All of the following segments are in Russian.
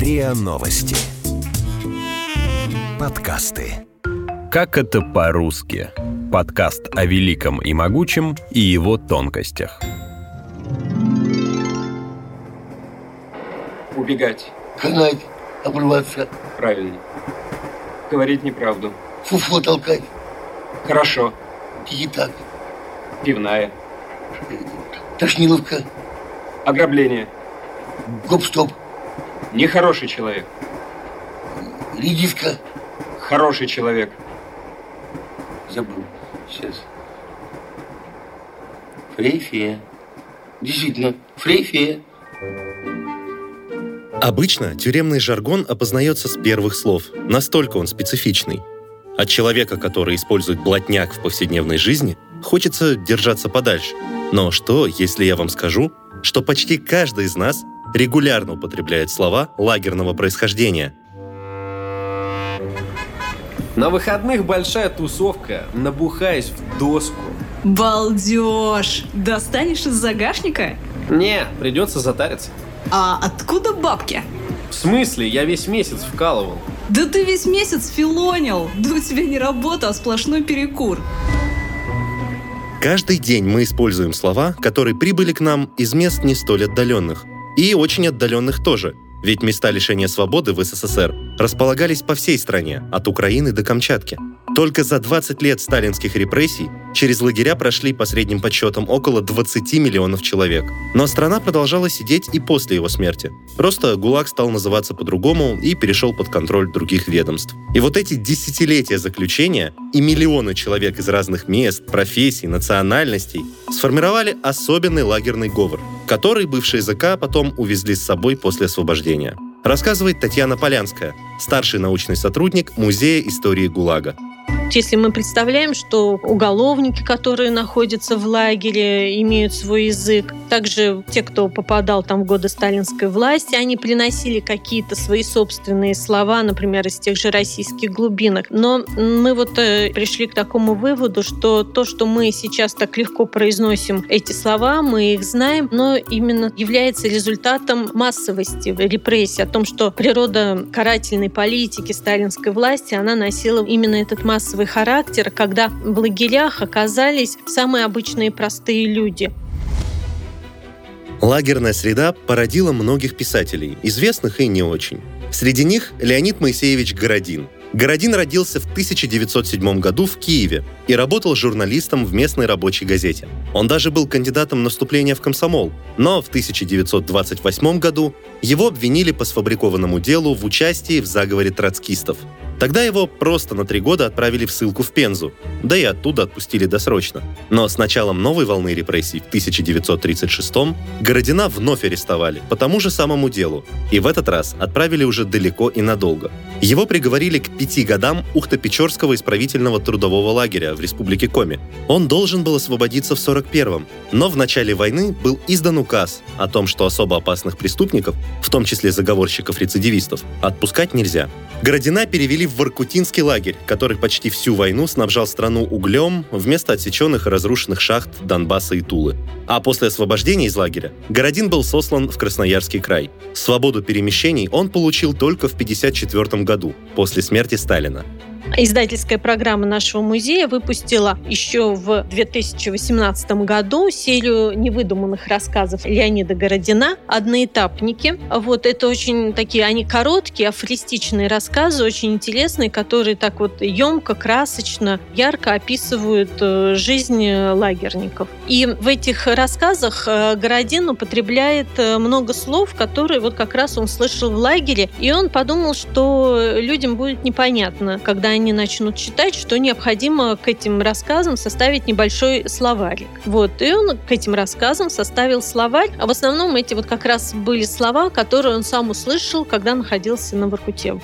РИА Новости. Подкасты. Как это по-русски? Подкаст о великом и могучем и его тонкостях. Убегать. Канать, обрываться, Правильно. Говорить неправду. фуфло толкать, Хорошо. тики-так, Пивная. тошниловка, Ограбление. гоп-стоп, Нехороший человек. редиска, Хороший человек. забыл, сейчас. Фрейфея. Действительно, фрейфея. Обычно тюремный жаргон опознается с первых слов, настолько он специфичный. От человека, который использует блатняк в повседневной жизни, хочется держаться подальше. Но что, если я вам скажу, что почти каждый из нас регулярно употребляет слова лагерного происхождения? На выходных большая тусовка, набухаясь в доску. Балдеж! Достанешь из загашника? Не, придется затариться. А откуда бабки? В смысле, я весь месяц вкалывал. Да ты весь месяц филонил! Да у тебя не работа, а сплошной перекур. Каждый день мы используем слова, которые прибыли к нам из мест не столь отдаленных. И очень отдаленных тоже. Ведь места лишения свободы в СССР располагались по всей стране, от Украины до Камчатки. Только за 20 лет сталинских репрессий через лагеря прошли по средним подсчетам около 20 миллионов человек. Но страна продолжала сидеть и после его смерти. Просто ГУЛАГ стал называться по-другому и перешел под контроль других ведомств. И вот эти десятилетия заключения и миллионы человек из разных мест, профессий, национальностей сформировали особенный лагерный говор, который бывшие языка потом увезли с собой после освобождения. Рассказывает Татьяна Полянская, старший научный сотрудник Музея истории ГУЛАГа. Если мы представляем, что уголовники, которые находятся в лагере, имеют свой язык, также те, кто попадал там в годы сталинской власти, они приносили какие-то свои собственные слова, например, из тех же российских глубинок. Но мы вот э, пришли к такому выводу, что то, что мы сейчас так легко произносим эти слова, мы их знаем, но именно является результатом массовости репрессий, о том, что природа карательной политики сталинской власти, она носила именно этот массовый характер, когда в лагерях оказались самые обычные простые люди. Лагерная среда породила многих писателей, известных и не очень. Среди них Леонид Моисеевич Городин. Городин родился в 1907 году в Киеве и работал журналистом в местной рабочей газете. Он даже был кандидатом на вступление в комсомол, но в 1928 году его обвинили по сфабрикованному делу в участии в заговоре троцкистов. Тогда его просто на три года отправили в ссылку в Пензу, да и оттуда отпустили досрочно. Но с началом новой волны репрессий в 1936-м Городина вновь арестовали по тому же самому делу, и в этот раз отправили уже далеко и надолго. Его приговорили к пяти годам Ухто-Печорского исправительного трудового лагеря в республике Коми. Он должен был освободиться в 41-м, но в начале войны был издан указ о том, что особо опасных преступников, в том числе заговорщиков-рецидивистов, отпускать нельзя. Городина перевели в Воркутинский лагерь, который почти всю войну снабжал страну углем вместо отсеченных и разрушенных шахт Донбасса и Тулы. А после освобождения из лагеря Городин был сослан в Красноярский край. Свободу перемещений он получил только в 1954 году, после смерти Сталина. Издательская программа нашего музея выпустила еще в 2018 году серию невыдуманных рассказов Леонида Городина «Одноэтапники». Вот это очень такие, они короткие, афористичные рассказы, очень интересные, которые так вот емко, красочно, ярко описывают э, жизнь лагерников. И в этих рассказах э, Городин употребляет э, много слов, которые вот как раз он слышал в лагере, и он подумал, что людям будет непонятно, когда они начнут читать, что необходимо к этим рассказам составить небольшой словарик. Вот, и он к этим рассказам составил словарь, а в основном эти вот как раз были слова, которые он сам услышал, когда находился на Воркуте.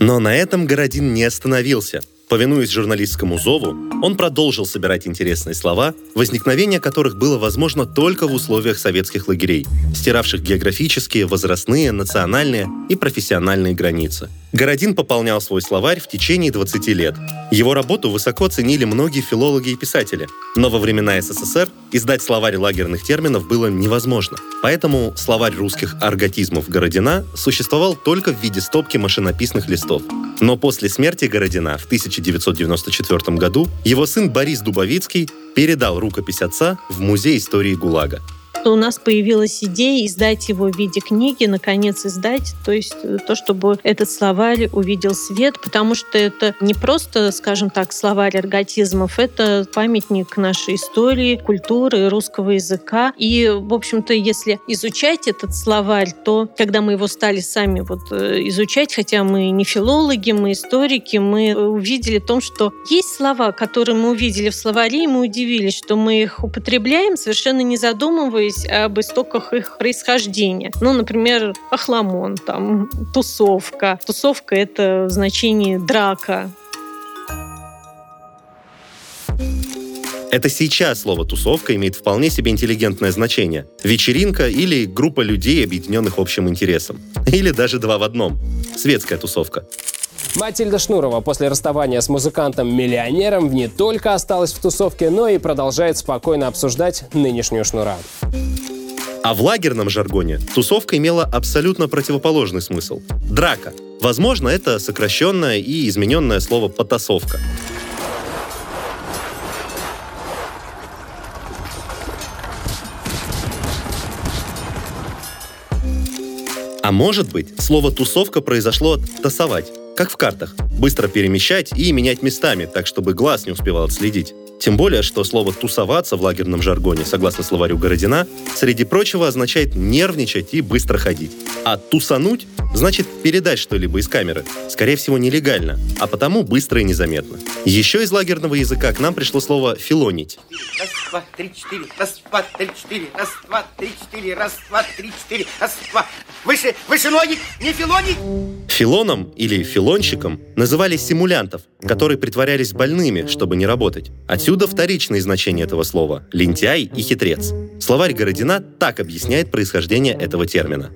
Но на этом Городин не остановился. Повинуясь журналистскому зову, он продолжил собирать интересные слова, возникновение которых было возможно только в условиях советских лагерей, стиравших географические, возрастные, национальные и профессиональные границы. Городин пополнял свой словарь в течение 20 лет. Его работу высоко ценили многие филологи и писатели, но во времена СССР издать словарь лагерных терминов было невозможно. Поэтому словарь русских арготизмов Городина существовал только в виде стопки машинописных листов. Но после смерти Городина в 1994 году его сын Борис Дубовицкий передал рукопись отца в Музей истории ГУЛАГа у нас появилась идея издать его в виде книги, наконец издать, то есть э, то, чтобы этот словарь увидел свет, потому что это не просто, скажем так, словарь арготизмов, это памятник нашей истории, культуры, русского языка. И, в общем-то, если изучать этот словарь, то когда мы его стали сами вот э, изучать, хотя мы не филологи, мы историки, мы увидели в том, что есть слова, которые мы увидели в словаре, и мы удивились, что мы их употребляем, совершенно не задумываясь, задумываясь об истоках их происхождения. Ну, например, охламон, там, тусовка. Тусовка — это в значении драка. Это сейчас слово «тусовка» имеет вполне себе интеллигентное значение. Вечеринка или группа людей, объединенных общим интересом. Или даже два в одном. Светская тусовка. Матильда Шнурова после расставания с музыкантом-миллионером не только осталась в тусовке, но и продолжает спокойно обсуждать нынешнюю Шнура. А в лагерном жаргоне тусовка имела абсолютно противоположный смысл. Драка. Возможно, это сокращенное и измененное слово «потасовка». А может быть, слово «тусовка» произошло от «тасовать», как в картах. Быстро перемещать и менять местами, так чтобы глаз не успевал отследить. Тем более, что слово «тусоваться» в лагерном жаргоне, согласно словарю Городина, среди прочего означает нервничать и быстро ходить. А «тусануть» значит передать что-либо из камеры. Скорее всего, нелегально, а потому быстро и незаметно. Еще из лагерного языка к нам пришло слово «филонить». Раз, два, три, четыре. Раз, два, три, четыре. Раз, два, три, четыре. Раз, два, три, четыре. Раз, два. Выше, выше ноги, не филонить. Филоном или филонщиком называли симулянтов, которые притворялись больными, чтобы не работать. Отсюда вторичные значения этого слова – лентяй и хитрец. Словарь Городина так объясняет происхождение этого термина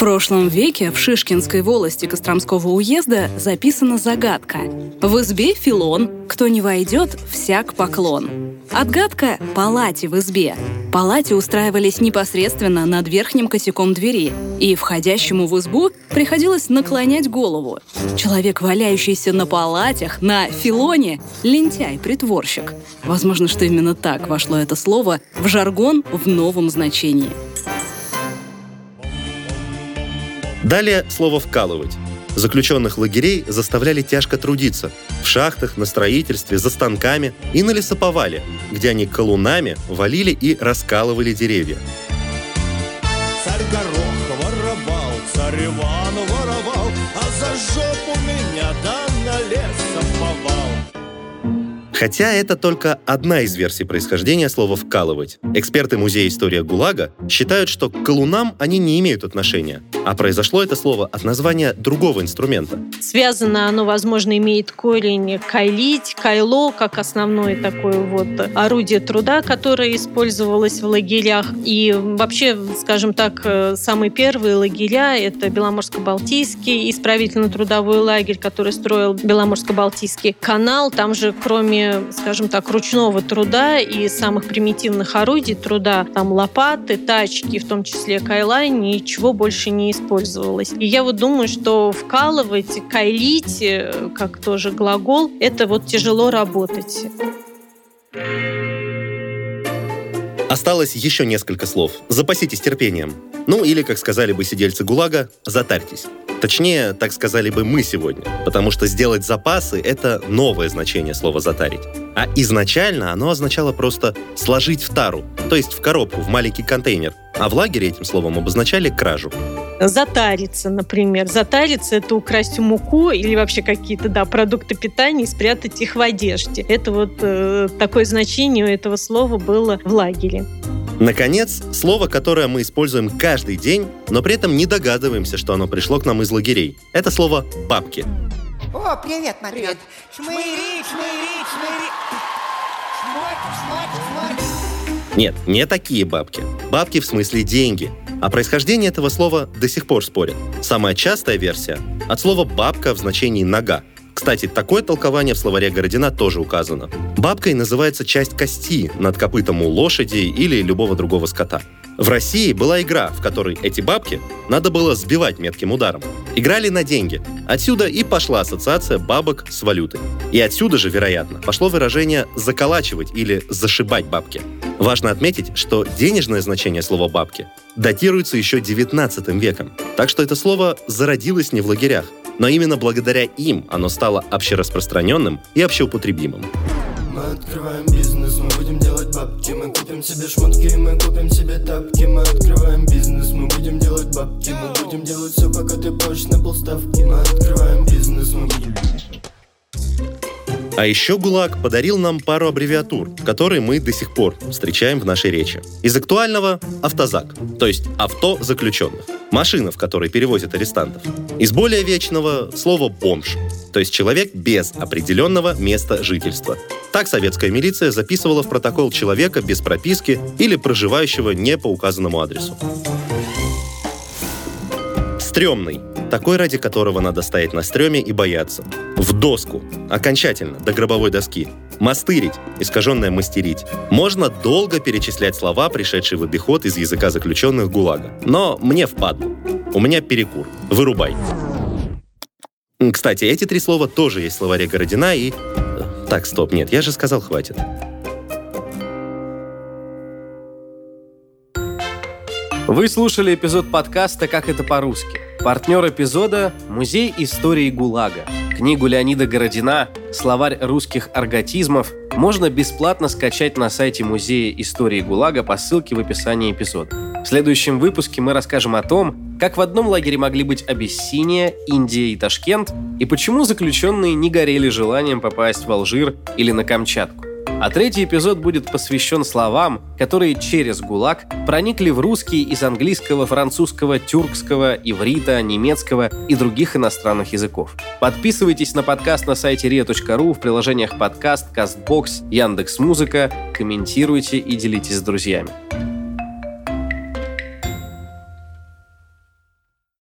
прошлом веке в Шишкинской волости Костромского уезда записана загадка. В избе филон, кто не войдет, всяк поклон. Отгадка – палате в избе. Палате устраивались непосредственно над верхним косяком двери, и входящему в избу приходилось наклонять голову. Человек, валяющийся на палатях, на филоне – лентяй-притворщик. Возможно, что именно так вошло это слово в жаргон в новом значении – Далее слово «вкалывать». Заключенных лагерей заставляли тяжко трудиться в шахтах, на строительстве, за станками и на лесоповале, где они колунами валили и раскалывали деревья. Царь горох воровал, царь Иван воровал, а за жопу меня да на лесоповал. Хотя это только одна из версий происхождения слова «вкалывать». Эксперты Музея истории ГУЛАГа считают, что к колунам они не имеют отношения, а произошло это слово от названия другого инструмента. Связано оно, возможно, имеет корень кайлить, кайло, как основное такое вот орудие труда, которое использовалось в лагерях. И вообще, скажем так, самые первые лагеря — это Беломорско-Балтийский исправительно-трудовой лагерь, который строил Беломорско-Балтийский канал. Там же, кроме скажем так, ручного труда и самых примитивных орудий труда, там лопаты, тачки, в том числе кайлайн, ничего больше не использовалось. И я вот думаю, что вкалывать, кайлить, э, как тоже глагол, это вот тяжело работать. Осталось еще несколько слов. Запаситесь терпением. Ну или, как сказали бы сидельцы ГУЛАГа, затарьтесь. Точнее, так сказали бы мы сегодня, потому что сделать запасы — это новое значение слова «затарить». А изначально оно означало просто «сложить в тару», то есть в коробку, в маленький контейнер. А в лагере этим словом обозначали кражу. Затариться, например. Затариться — это украсть муку или вообще какие-то, да, продукты питания и спрятать их в одежде. Это вот э, такое значение у этого слова было в лагере. Наконец, слово, которое мы используем каждый день, но при этом не догадываемся, что оно пришло к нам из лагерей. Это слово «папки». О, привет, Матвей. Привет. Шмыри, шмыри, шмыри. Шмоть, шмоть, шмоть. Нет, не такие бабки. Бабки в смысле деньги. О происхождении этого слова до сих пор спорят. Самая частая версия – от слова «бабка» в значении «нога». Кстати, такое толкование в словаре Городина тоже указано. Бабкой называется часть кости над копытом у лошади или любого другого скота. В России была игра, в которой эти бабки надо было сбивать метким ударом. Играли на деньги. Отсюда и пошла ассоциация бабок с валютой. И отсюда же, вероятно, пошло выражение «заколачивать» или «зашибать бабки». Важно отметить, что денежное значение слова «бабки» датируется еще 19 веком. Так что это слово зародилось не в лагерях, но именно благодаря им оно стало общераспространенным и общеупотребимым. Мы открываем бизнес, мы будем делать бабки. Мы купим себе шмотки, мы купим себе тапки. Мы открываем бизнес, мы будем делать бабки. Мы будем делать все, пока ты позже на полставки. Мы открываем бизнес, мы будем... А еще ГУЛАГ подарил нам пару аббревиатур, которые мы до сих пор встречаем в нашей речи. Из актуального — автозак, то есть авто заключенных. Машина, в которой перевозят арестантов. Из более вечного — слово «бомж», то есть человек без определенного места жительства. Так советская милиция записывала в протокол человека без прописки или проживающего не по указанному адресу. Стремный. Такой, ради которого надо стоять на стреме и бояться. В доску. Окончательно, до гробовой доски. Мастырить, искаженное мастерить. Можно долго перечислять слова, пришедшие в обиход из языка заключенных ГУЛАГа. Но мне впадло. У меня перекур. Вырубай. Кстати, эти три слова тоже есть в словаре Городина и... Так, стоп, нет, я же сказал, хватит. Вы слушали эпизод подкаста «Как это по-русски». Партнер эпизода – Музей истории ГУЛАГа. Книгу Леонида Городина «Словарь русских арготизмов» можно бесплатно скачать на сайте Музея истории ГУЛАГа по ссылке в описании эпизода. В следующем выпуске мы расскажем о том, как в одном лагере могли быть Абиссиния, Индия и Ташкент, и почему заключенные не горели желанием попасть в Алжир или на Камчатку. А третий эпизод будет посвящен словам, которые через ГУЛАГ проникли в русский из английского, французского, тюркского, иврита, немецкого и других иностранных языков. Подписывайтесь на подкаст на сайте ria.ru в приложениях подкаст, CastBox, Яндекс.Музыка, комментируйте и делитесь с друзьями.